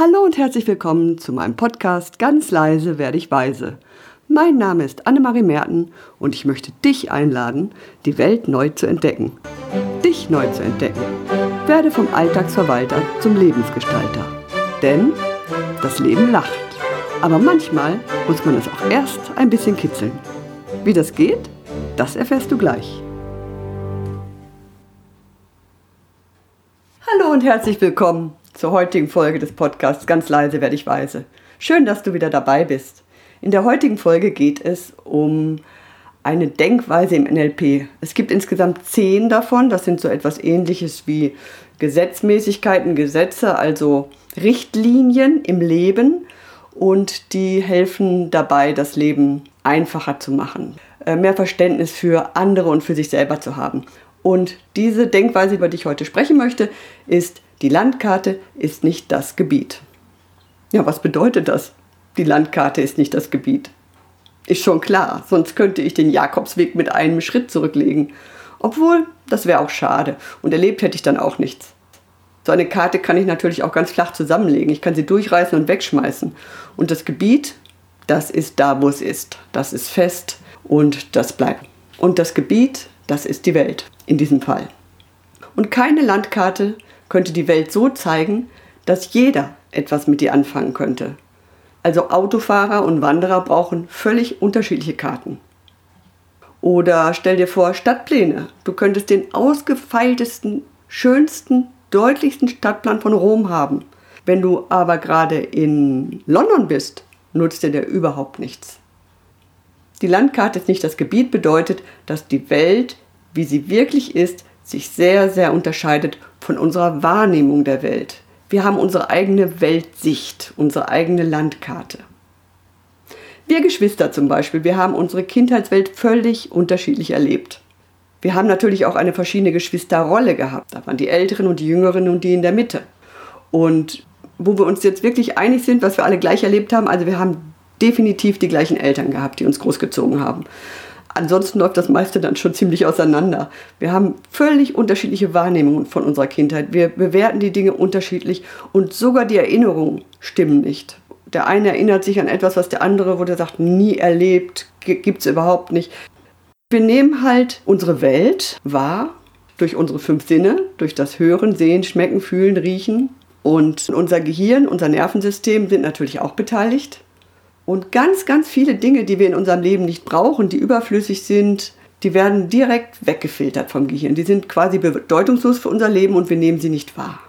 Hallo und herzlich willkommen zu meinem Podcast Ganz leise werde ich weise. Mein Name ist Annemarie Merten und ich möchte dich einladen, die Welt neu zu entdecken. Dich neu zu entdecken. Werde vom Alltagsverwalter zum Lebensgestalter. Denn das Leben lacht. Aber manchmal muss man es auch erst ein bisschen kitzeln. Wie das geht, das erfährst du gleich. Hallo und herzlich willkommen zur heutigen Folge des Podcasts Ganz leise werde ich weise. Schön, dass du wieder dabei bist. In der heutigen Folge geht es um eine Denkweise im NLP. Es gibt insgesamt zehn davon. Das sind so etwas ähnliches wie Gesetzmäßigkeiten, Gesetze, also Richtlinien im Leben und die helfen dabei, das Leben einfacher zu machen, äh, mehr Verständnis für andere und für sich selber zu haben. Und diese Denkweise, über die ich heute sprechen möchte, ist die Landkarte ist nicht das Gebiet. Ja, was bedeutet das? Die Landkarte ist nicht das Gebiet. Ist schon klar, sonst könnte ich den Jakobsweg mit einem Schritt zurücklegen. Obwohl, das wäre auch schade und erlebt hätte ich dann auch nichts. So eine Karte kann ich natürlich auch ganz flach zusammenlegen. Ich kann sie durchreißen und wegschmeißen. Und das Gebiet, das ist da, wo es ist. Das ist fest und das bleibt. Und das Gebiet, das ist die Welt in diesem Fall. Und keine Landkarte könnte die Welt so zeigen, dass jeder etwas mit ihr anfangen könnte. Also Autofahrer und Wanderer brauchen völlig unterschiedliche Karten. Oder stell dir vor, Stadtpläne. Du könntest den ausgefeiltesten, schönsten, deutlichsten Stadtplan von Rom haben. Wenn du aber gerade in London bist, nutzt dir der überhaupt nichts. Die Landkarte ist nicht das Gebiet, bedeutet, dass die Welt, wie sie wirklich ist, sich sehr, sehr unterscheidet von unserer Wahrnehmung der Welt. Wir haben unsere eigene Weltsicht, unsere eigene Landkarte. Wir Geschwister zum Beispiel, wir haben unsere Kindheitswelt völlig unterschiedlich erlebt. Wir haben natürlich auch eine verschiedene Geschwisterrolle gehabt. Da waren die Älteren und die Jüngeren und die in der Mitte. Und wo wir uns jetzt wirklich einig sind, was wir alle gleich erlebt haben, also wir haben definitiv die gleichen Eltern gehabt, die uns großgezogen haben ansonsten läuft das meiste dann schon ziemlich auseinander. Wir haben völlig unterschiedliche Wahrnehmungen von unserer Kindheit. Wir bewerten die Dinge unterschiedlich und sogar die Erinnerungen stimmen nicht. Der eine erinnert sich an etwas, was der andere, wo der sagt, nie erlebt, gibt es überhaupt nicht. Wir nehmen halt unsere Welt wahr durch unsere fünf Sinne, durch das Hören, Sehen, Schmecken, Fühlen, Riechen. Und unser Gehirn, unser Nervensystem sind natürlich auch beteiligt. Und ganz, ganz viele Dinge, die wir in unserem Leben nicht brauchen, die überflüssig sind, die werden direkt weggefiltert vom Gehirn. Die sind quasi bedeutungslos für unser Leben und wir nehmen sie nicht wahr.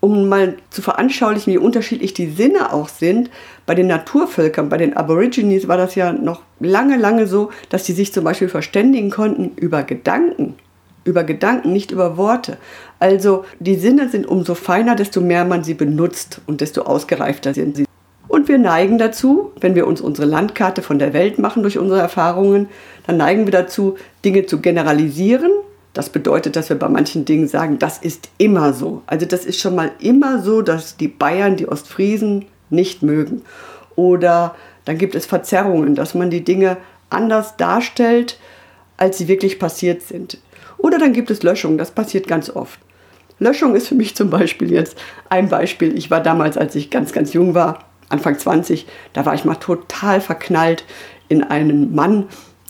Um mal zu veranschaulichen, wie unterschiedlich die Sinne auch sind, bei den Naturvölkern, bei den Aborigines war das ja noch lange, lange so, dass sie sich zum Beispiel verständigen konnten über Gedanken. Über Gedanken, nicht über Worte. Also die Sinne sind umso feiner, desto mehr man sie benutzt und desto ausgereifter sind sie. Und wir neigen dazu, wenn wir uns unsere Landkarte von der Welt machen durch unsere Erfahrungen, dann neigen wir dazu, Dinge zu generalisieren. Das bedeutet, dass wir bei manchen Dingen sagen, das ist immer so. Also das ist schon mal immer so, dass die Bayern die Ostfriesen nicht mögen. Oder dann gibt es Verzerrungen, dass man die Dinge anders darstellt, als sie wirklich passiert sind. Oder dann gibt es Löschungen, das passiert ganz oft. Löschung ist für mich zum Beispiel jetzt ein Beispiel. Ich war damals, als ich ganz, ganz jung war, Anfang 20, da war ich mal total verknallt in einen Mann,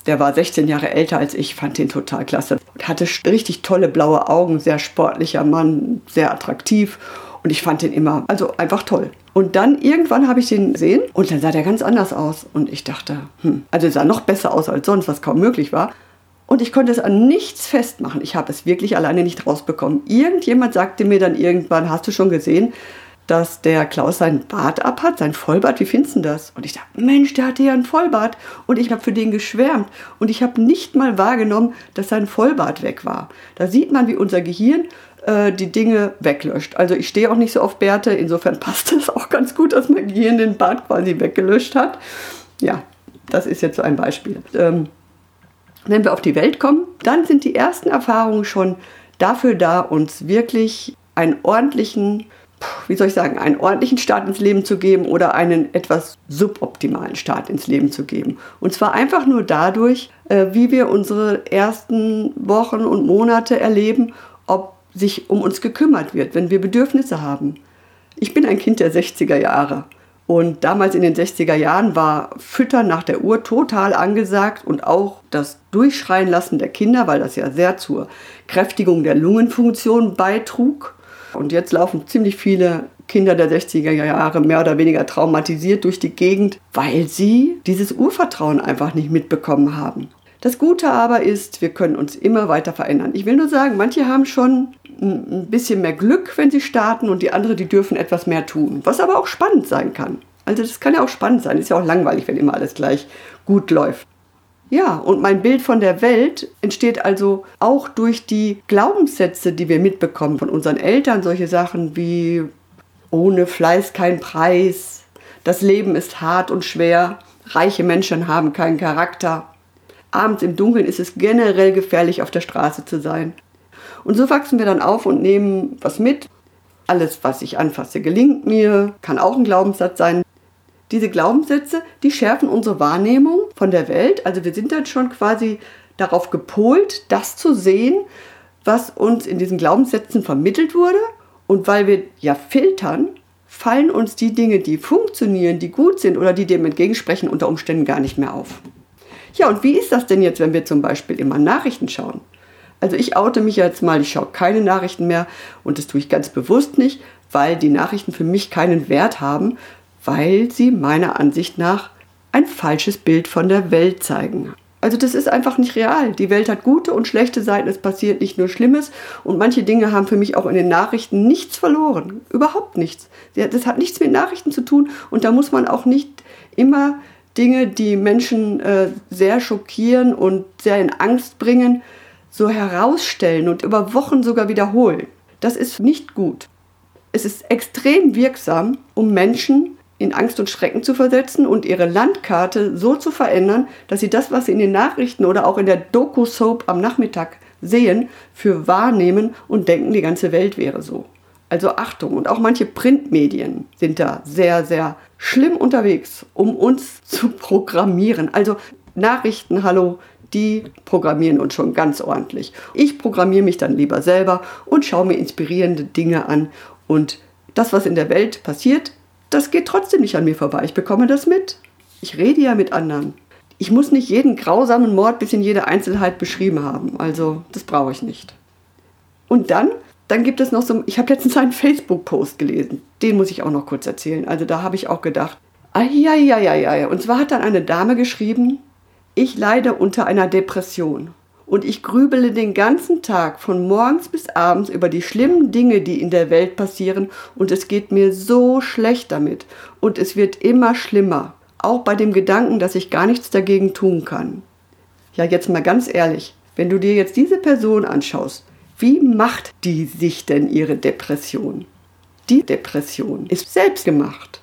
der war 16 Jahre älter als ich, fand den total klasse. Hatte richtig tolle blaue Augen, sehr sportlicher Mann, sehr attraktiv und ich fand den immer, also einfach toll. Und dann irgendwann habe ich den gesehen und dann sah der ganz anders aus und ich dachte, hm, also sah noch besser aus als sonst, was kaum möglich war. Und ich konnte es an nichts festmachen. Ich habe es wirklich alleine nicht rausbekommen. Irgendjemand sagte mir dann irgendwann, hast du schon gesehen, dass der Klaus seinen Bart abhat, sein Vollbart. Wie findest du das? Und ich dachte, Mensch, der hatte ja einen Vollbart. Und ich habe für den geschwärmt. Und ich habe nicht mal wahrgenommen, dass sein Vollbart weg war. Da sieht man, wie unser Gehirn äh, die Dinge weglöscht. Also ich stehe auch nicht so auf Bärte. Insofern passt es auch ganz gut, dass mein Gehirn den Bart quasi weggelöscht hat. Ja, das ist jetzt so ein Beispiel. Ähm, wenn wir auf die Welt kommen, dann sind die ersten Erfahrungen schon dafür da, uns wirklich einen ordentlichen wie soll ich sagen, einen ordentlichen Start ins Leben zu geben oder einen etwas suboptimalen Start ins Leben zu geben. Und zwar einfach nur dadurch, äh, wie wir unsere ersten Wochen und Monate erleben, ob sich um uns gekümmert wird, wenn wir Bedürfnisse haben. Ich bin ein Kind der 60er Jahre. Und damals in den 60er Jahren war Füttern nach der Uhr total angesagt und auch das Durchschreien lassen der Kinder, weil das ja sehr zur Kräftigung der Lungenfunktion beitrug. Und jetzt laufen ziemlich viele Kinder der 60er Jahre mehr oder weniger traumatisiert durch die Gegend, weil sie dieses Urvertrauen einfach nicht mitbekommen haben. Das Gute aber ist, wir können uns immer weiter verändern. Ich will nur sagen, manche haben schon ein bisschen mehr Glück, wenn sie starten und die anderen, die dürfen etwas mehr tun. Was aber auch spannend sein kann. Also das kann ja auch spannend sein. Ist ja auch langweilig, wenn immer alles gleich gut läuft. Ja, und mein Bild von der Welt entsteht also auch durch die Glaubenssätze, die wir mitbekommen von unseren Eltern. Solche Sachen wie ohne Fleiß kein Preis, das Leben ist hart und schwer, reiche Menschen haben keinen Charakter. Abends im Dunkeln ist es generell gefährlich, auf der Straße zu sein. Und so wachsen wir dann auf und nehmen was mit. Alles, was ich anfasse, gelingt mir, kann auch ein Glaubenssatz sein. Diese Glaubenssätze, die schärfen unsere Wahrnehmung von der Welt. Also wir sind dann schon quasi darauf gepolt, das zu sehen, was uns in diesen Glaubenssätzen vermittelt wurde. Und weil wir ja filtern, fallen uns die Dinge, die funktionieren, die gut sind oder die dem entgegensprechen, unter Umständen gar nicht mehr auf. Ja, und wie ist das denn jetzt, wenn wir zum Beispiel immer Nachrichten schauen? Also ich oute mich jetzt mal, ich schaue keine Nachrichten mehr und das tue ich ganz bewusst nicht, weil die Nachrichten für mich keinen Wert haben, weil sie meiner Ansicht nach ein falsches Bild von der Welt zeigen. Also das ist einfach nicht real. Die Welt hat gute und schlechte Seiten, es passiert nicht nur Schlimmes und manche Dinge haben für mich auch in den Nachrichten nichts verloren. Überhaupt nichts. Das hat nichts mit Nachrichten zu tun und da muss man auch nicht immer Dinge, die Menschen äh, sehr schockieren und sehr in Angst bringen, so herausstellen und über Wochen sogar wiederholen. Das ist nicht gut. Es ist extrem wirksam, um Menschen in Angst und Schrecken zu versetzen und ihre Landkarte so zu verändern, dass sie das, was sie in den Nachrichten oder auch in der Doku-Soap am Nachmittag sehen, für wahrnehmen und denken, die ganze Welt wäre so. Also Achtung, und auch manche Printmedien sind da sehr, sehr schlimm unterwegs, um uns zu programmieren. Also Nachrichten, hallo, die programmieren uns schon ganz ordentlich. Ich programmiere mich dann lieber selber und schaue mir inspirierende Dinge an. Und das, was in der Welt passiert, das geht trotzdem nicht an mir vorbei. Ich bekomme das mit. Ich rede ja mit anderen. Ich muss nicht jeden grausamen Mord bis in jede Einzelheit beschrieben haben. Also, das brauche ich nicht. Und dann, dann gibt es noch so, ich habe letztens einen Facebook-Post gelesen. Den muss ich auch noch kurz erzählen. Also, da habe ich auch gedacht, ai, Und zwar hat dann eine Dame geschrieben, ich leide unter einer Depression und ich grübele den ganzen Tag von morgens bis abends über die schlimmen Dinge, die in der Welt passieren und es geht mir so schlecht damit und es wird immer schlimmer, auch bei dem Gedanken, dass ich gar nichts dagegen tun kann. Ja, jetzt mal ganz ehrlich, wenn du dir jetzt diese Person anschaust, wie macht die sich denn ihre Depression? Die Depression ist selbst gemacht.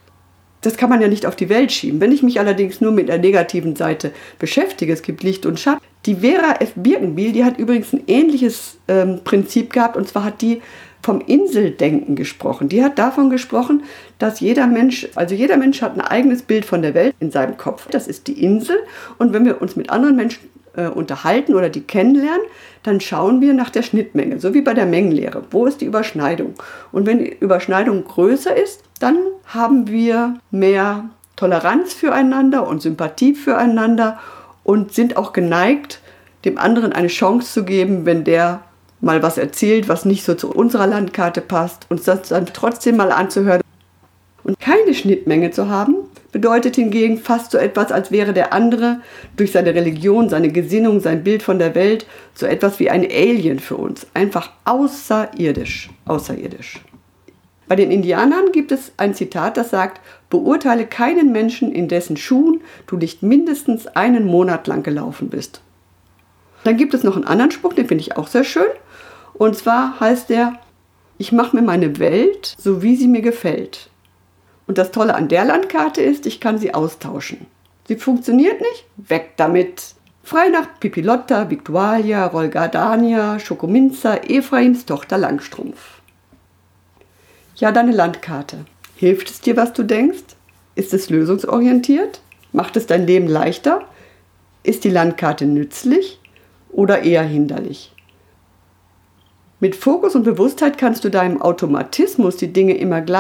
Das kann man ja nicht auf die Welt schieben. Wenn ich mich allerdings nur mit der negativen Seite beschäftige, es gibt Licht und Schatten. Die Vera F. Birkenbiel, die hat übrigens ein ähnliches ähm, Prinzip gehabt und zwar hat die vom Inseldenken gesprochen. Die hat davon gesprochen, dass jeder Mensch, also jeder Mensch hat ein eigenes Bild von der Welt in seinem Kopf. Das ist die Insel. Und wenn wir uns mit anderen Menschen äh, unterhalten oder die kennenlernen, dann schauen wir nach der Schnittmenge, so wie bei der Mengenlehre. Wo ist die Überschneidung? Und wenn die Überschneidung größer ist, dann haben wir mehr Toleranz füreinander und Sympathie füreinander und sind auch geneigt, dem anderen eine Chance zu geben, wenn der mal was erzählt, was nicht so zu unserer Landkarte passt, uns das dann trotzdem mal anzuhören. Und keine Schnittmenge zu haben, bedeutet hingegen fast so etwas, als wäre der andere durch seine Religion, seine Gesinnung, sein Bild von der Welt so etwas wie ein Alien für uns. Einfach außerirdisch. Außerirdisch. Bei den Indianern gibt es ein Zitat, das sagt, beurteile keinen Menschen, in dessen Schuhen du nicht mindestens einen Monat lang gelaufen bist. Dann gibt es noch einen anderen Spruch, den finde ich auch sehr schön. Und zwar heißt der, ich mache mir meine Welt so, wie sie mir gefällt. Und das Tolle an der Landkarte ist, ich kann sie austauschen. Sie funktioniert nicht? Weg damit! Frei nach Pipilotta, Victualia, Rolgadania, Schokominza, Ephraims Tochter Langstrumpf. Ja, deine Landkarte. Hilft es dir, was du denkst? Ist es lösungsorientiert? Macht es dein Leben leichter? Ist die Landkarte nützlich oder eher hinderlich? Mit Fokus und Bewusstheit kannst du deinem Automatismus, die Dinge immer gleich